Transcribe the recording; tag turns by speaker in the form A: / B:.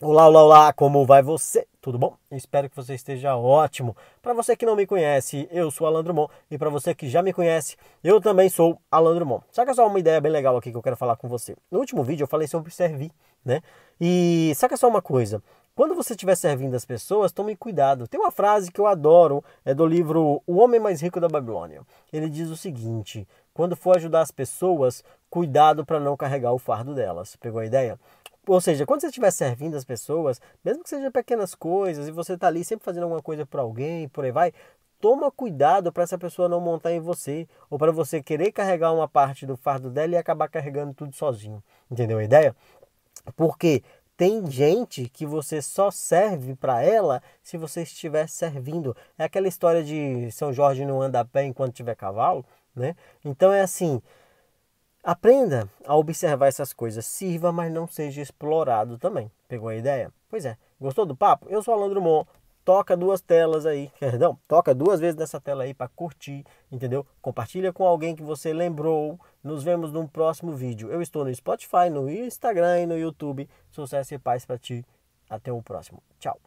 A: Olá, olá, olá, como vai você? Tudo bom? espero que você esteja ótimo. Para você que não me conhece, eu sou Alan Drummond e para você que já me conhece, eu também sou Alan Drummond. Saca só uma ideia bem legal aqui que eu quero falar com você. No último vídeo eu falei sobre servir, né? E saca só uma coisa. Quando você estiver servindo as pessoas, tome cuidado. Tem uma frase que eu adoro, é do livro O Homem Mais Rico da Babilônia. Ele diz o seguinte: quando for ajudar as pessoas, cuidado para não carregar o fardo delas. Pegou a ideia? Ou seja, quando você estiver servindo as pessoas, mesmo que sejam pequenas coisas, e você está ali sempre fazendo alguma coisa para alguém, por aí vai, toma cuidado para essa pessoa não montar em você, ou para você querer carregar uma parte do fardo dela e acabar carregando tudo sozinho. Entendeu a ideia? Porque tem gente que você só serve para ela se você estiver servindo. É aquela história de São Jorge não anda a pé enquanto tiver cavalo, né? Então é assim, Aprenda a observar essas coisas, sirva, mas não seja explorado também. Pegou a ideia? Pois é. Gostou do papo? Eu sou Alan Drummond. Toca duas telas aí, perdão, toca duas vezes nessa tela aí para curtir, entendeu? Compartilha com alguém que você lembrou. Nos vemos num próximo vídeo. Eu estou no Spotify, no Instagram e no YouTube. Sucesso e paz para ti. Até o próximo. Tchau.